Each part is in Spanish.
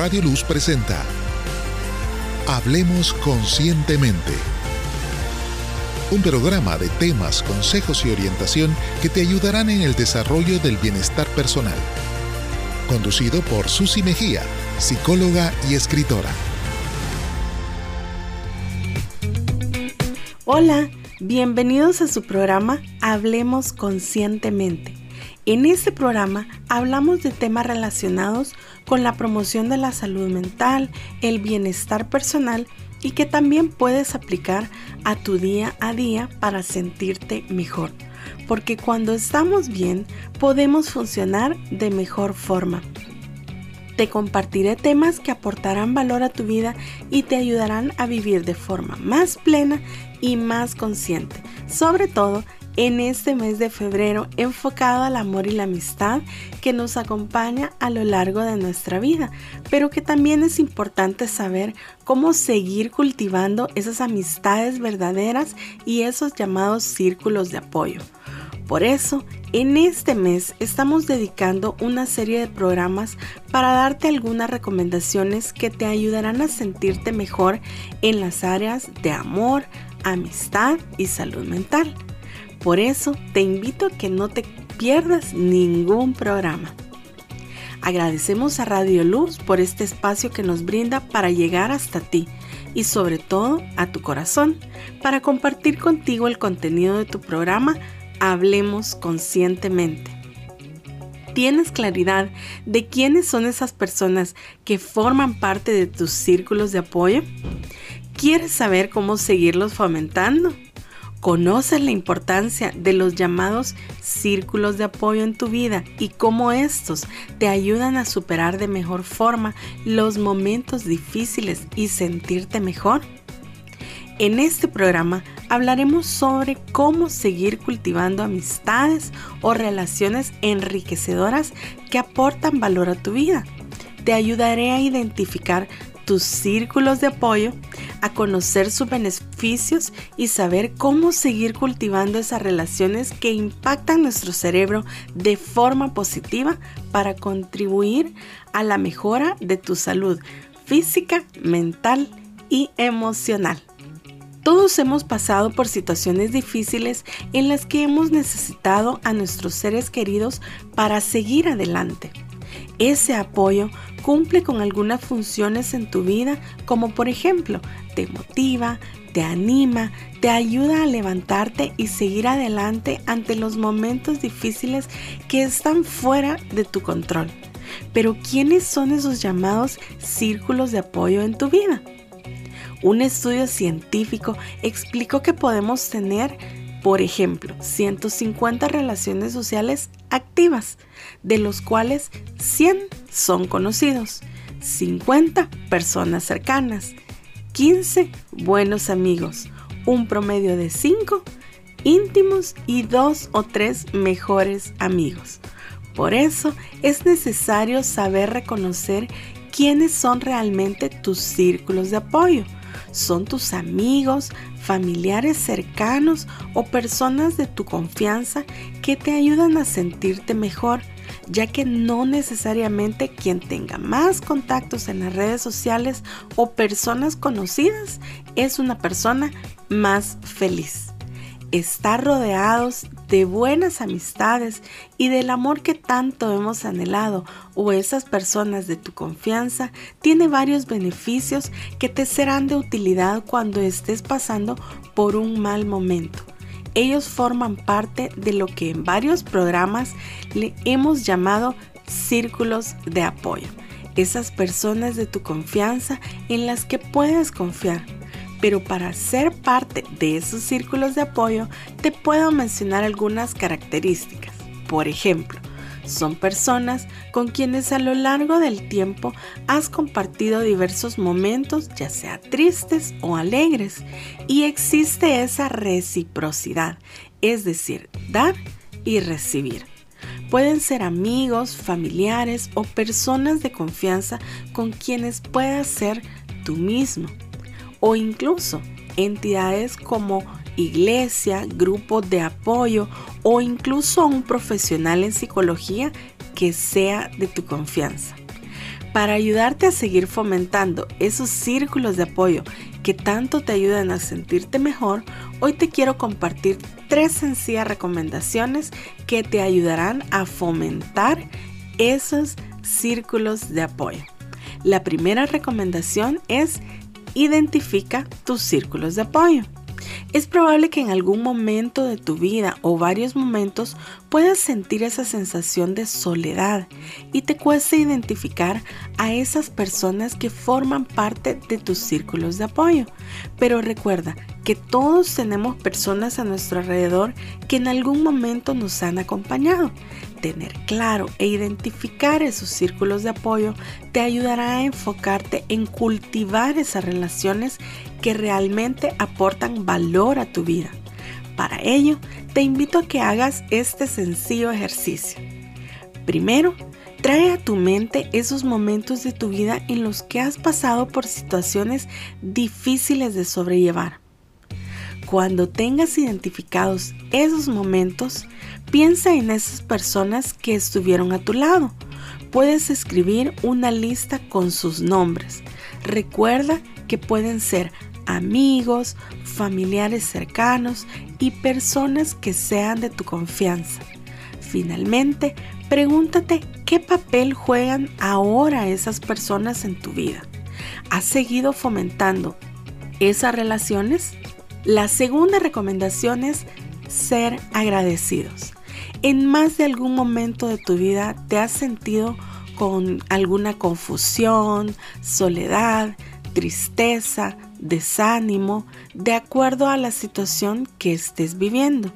Radio Luz presenta Hablemos Conscientemente. Un programa de temas, consejos y orientación que te ayudarán en el desarrollo del bienestar personal. Conducido por Susi Mejía, psicóloga y escritora. Hola, bienvenidos a su programa Hablemos Conscientemente. En este programa hablamos de temas relacionados con la promoción de la salud mental, el bienestar personal y que también puedes aplicar a tu día a día para sentirte mejor. Porque cuando estamos bien podemos funcionar de mejor forma. Te compartiré temas que aportarán valor a tu vida y te ayudarán a vivir de forma más plena y más consciente. Sobre todo en este mes de febrero enfocado al amor y la amistad que nos acompaña a lo largo de nuestra vida, pero que también es importante saber cómo seguir cultivando esas amistades verdaderas y esos llamados círculos de apoyo. Por eso, en este mes estamos dedicando una serie de programas para darte algunas recomendaciones que te ayudarán a sentirte mejor en las áreas de amor, amistad y salud mental. Por eso te invito a que no te pierdas ningún programa. Agradecemos a Radio Luz por este espacio que nos brinda para llegar hasta ti y sobre todo a tu corazón para compartir contigo el contenido de tu programa Hablemos conscientemente. ¿Tienes claridad de quiénes son esas personas que forman parte de tus círculos de apoyo? ¿Quieres saber cómo seguirlos fomentando? ¿Conoces la importancia de los llamados círculos de apoyo en tu vida y cómo estos te ayudan a superar de mejor forma los momentos difíciles y sentirte mejor? En este programa hablaremos sobre cómo seguir cultivando amistades o relaciones enriquecedoras que aportan valor a tu vida. Te ayudaré a identificar tus círculos de apoyo, a conocer sus beneficios y saber cómo seguir cultivando esas relaciones que impactan nuestro cerebro de forma positiva para contribuir a la mejora de tu salud física, mental y emocional. Todos hemos pasado por situaciones difíciles en las que hemos necesitado a nuestros seres queridos para seguir adelante. Ese apoyo cumple con algunas funciones en tu vida, como por ejemplo, te motiva, te anima, te ayuda a levantarte y seguir adelante ante los momentos difíciles que están fuera de tu control. Pero ¿quiénes son esos llamados círculos de apoyo en tu vida? Un estudio científico explicó que podemos tener por ejemplo, 150 relaciones sociales activas, de los cuales 100 son conocidos, 50 personas cercanas, 15 buenos amigos, un promedio de 5 íntimos y 2 o 3 mejores amigos. Por eso es necesario saber reconocer quiénes son realmente tus círculos de apoyo son tus amigos, familiares cercanos o personas de tu confianza que te ayudan a sentirte mejor, ya que no necesariamente quien tenga más contactos en las redes sociales o personas conocidas es una persona más feliz estar rodeados de buenas amistades y del amor que tanto hemos anhelado o esas personas de tu confianza tiene varios beneficios que te serán de utilidad cuando estés pasando por un mal momento. Ellos forman parte de lo que en varios programas le hemos llamado círculos de apoyo. Esas personas de tu confianza en las que puedes confiar pero para ser parte de esos círculos de apoyo te puedo mencionar algunas características. Por ejemplo, son personas con quienes a lo largo del tiempo has compartido diversos momentos, ya sea tristes o alegres, y existe esa reciprocidad, es decir, dar y recibir. Pueden ser amigos, familiares o personas de confianza con quienes puedas ser tú mismo o incluso entidades como iglesia, grupos de apoyo o incluso un profesional en psicología que sea de tu confianza. Para ayudarte a seguir fomentando esos círculos de apoyo que tanto te ayudan a sentirte mejor, hoy te quiero compartir tres sencillas recomendaciones que te ayudarán a fomentar esos círculos de apoyo. La primera recomendación es identifica tus círculos de apoyo. Es probable que en algún momento de tu vida o varios momentos puedas sentir esa sensación de soledad y te cueste identificar a esas personas que forman parte de tus círculos de apoyo. Pero recuerda que todos tenemos personas a nuestro alrededor que en algún momento nos han acompañado. Tener claro e identificar esos círculos de apoyo te ayudará a enfocarte en cultivar esas relaciones que realmente aportan valor a tu vida. Para ello, te invito a que hagas este sencillo ejercicio. Primero, trae a tu mente esos momentos de tu vida en los que has pasado por situaciones difíciles de sobrellevar. Cuando tengas identificados esos momentos, piensa en esas personas que estuvieron a tu lado. Puedes escribir una lista con sus nombres. Recuerda que pueden ser amigos, familiares cercanos y personas que sean de tu confianza. Finalmente, pregúntate qué papel juegan ahora esas personas en tu vida. ¿Has seguido fomentando esas relaciones? La segunda recomendación es ser agradecidos. En más de algún momento de tu vida te has sentido con alguna confusión, soledad, tristeza, desánimo, de acuerdo a la situación que estés viviendo.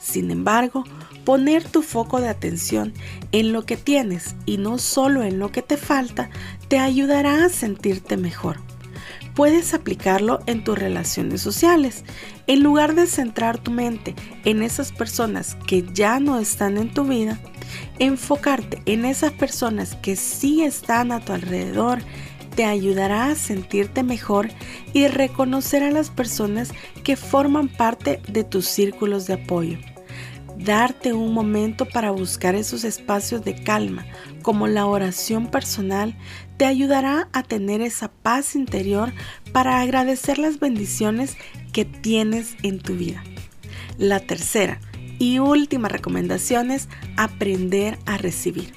Sin embargo, poner tu foco de atención en lo que tienes y no solo en lo que te falta te ayudará a sentirte mejor. Puedes aplicarlo en tus relaciones sociales. En lugar de centrar tu mente en esas personas que ya no están en tu vida, enfocarte en esas personas que sí están a tu alrededor te ayudará a sentirte mejor y reconocer a las personas que forman parte de tus círculos de apoyo. Darte un momento para buscar esos espacios de calma, como la oración personal, te ayudará a tener esa paz interior para agradecer las bendiciones que tienes en tu vida. La tercera y última recomendación es aprender a recibir.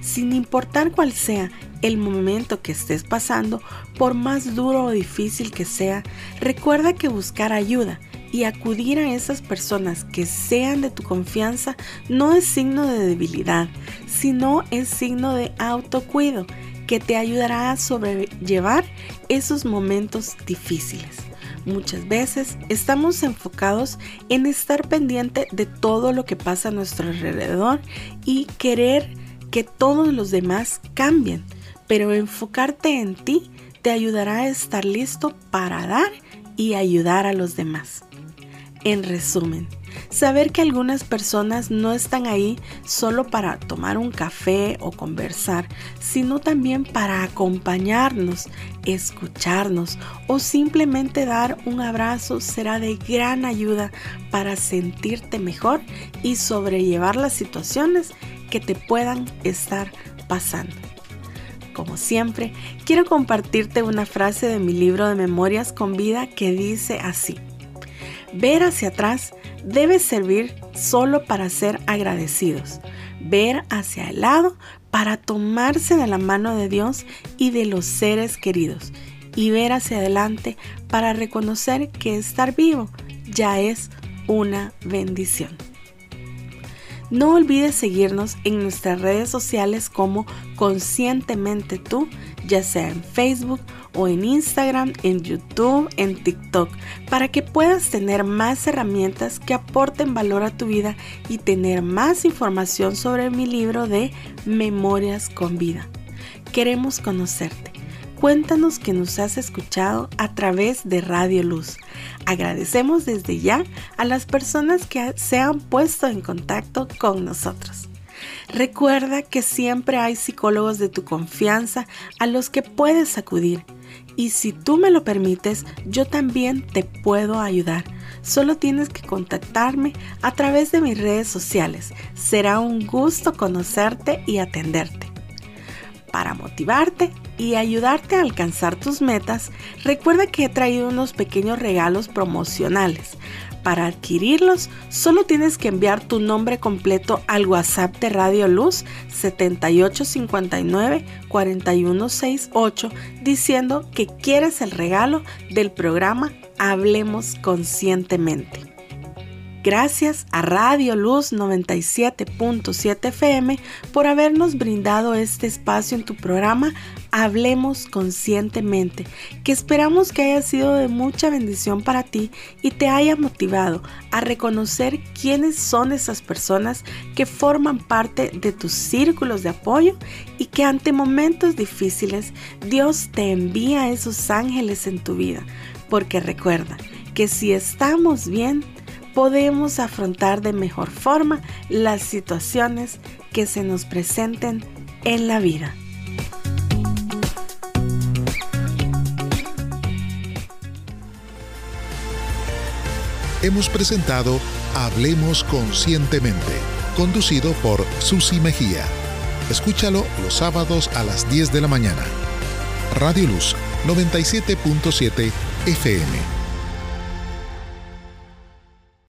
Sin importar cuál sea el momento que estés pasando, por más duro o difícil que sea, recuerda que buscar ayuda y acudir a esas personas que sean de tu confianza no es signo de debilidad, sino es signo de autocuido que te ayudará a sobrellevar esos momentos difíciles. Muchas veces estamos enfocados en estar pendiente de todo lo que pasa a nuestro alrededor y querer que todos los demás cambien pero enfocarte en ti te ayudará a estar listo para dar y ayudar a los demás. En resumen, saber que algunas personas no están ahí solo para tomar un café o conversar, sino también para acompañarnos, escucharnos o simplemente dar un abrazo será de gran ayuda para sentirte mejor y sobrellevar las situaciones que te puedan estar pasando. Como siempre, quiero compartirte una frase de mi libro de Memorias con Vida que dice así. Ver hacia atrás debe servir solo para ser agradecidos. Ver hacia el lado para tomarse de la mano de Dios y de los seres queridos. Y ver hacia adelante para reconocer que estar vivo ya es una bendición. No olvides seguirnos en nuestras redes sociales como Conscientemente Tú, ya sea en Facebook o en Instagram, en YouTube, en TikTok, para que puedas tener más herramientas que aporten valor a tu vida y tener más información sobre mi libro de Memorias con Vida. Queremos conocerte. Cuéntanos que nos has escuchado a través de Radio Luz. Agradecemos desde ya a las personas que se han puesto en contacto con nosotros. Recuerda que siempre hay psicólogos de tu confianza a los que puedes acudir. Y si tú me lo permites, yo también te puedo ayudar. Solo tienes que contactarme a través de mis redes sociales. Será un gusto conocerte y atenderte. Para motivarte y ayudarte a alcanzar tus metas, recuerda que he traído unos pequeños regalos promocionales. Para adquirirlos, solo tienes que enviar tu nombre completo al WhatsApp de Radio Luz 7859-4168 diciendo que quieres el regalo del programa Hablemos Conscientemente. Gracias a Radio Luz 97.7 FM por habernos brindado este espacio en tu programa Hablemos Conscientemente, que esperamos que haya sido de mucha bendición para ti y te haya motivado a reconocer quiénes son esas personas que forman parte de tus círculos de apoyo y que ante momentos difíciles Dios te envía esos ángeles en tu vida. Porque recuerda que si estamos bien, podemos afrontar de mejor forma las situaciones que se nos presenten en la vida. Hemos presentado Hablemos Conscientemente, conducido por Susi Mejía. Escúchalo los sábados a las 10 de la mañana. Radio Luz 97.7 FM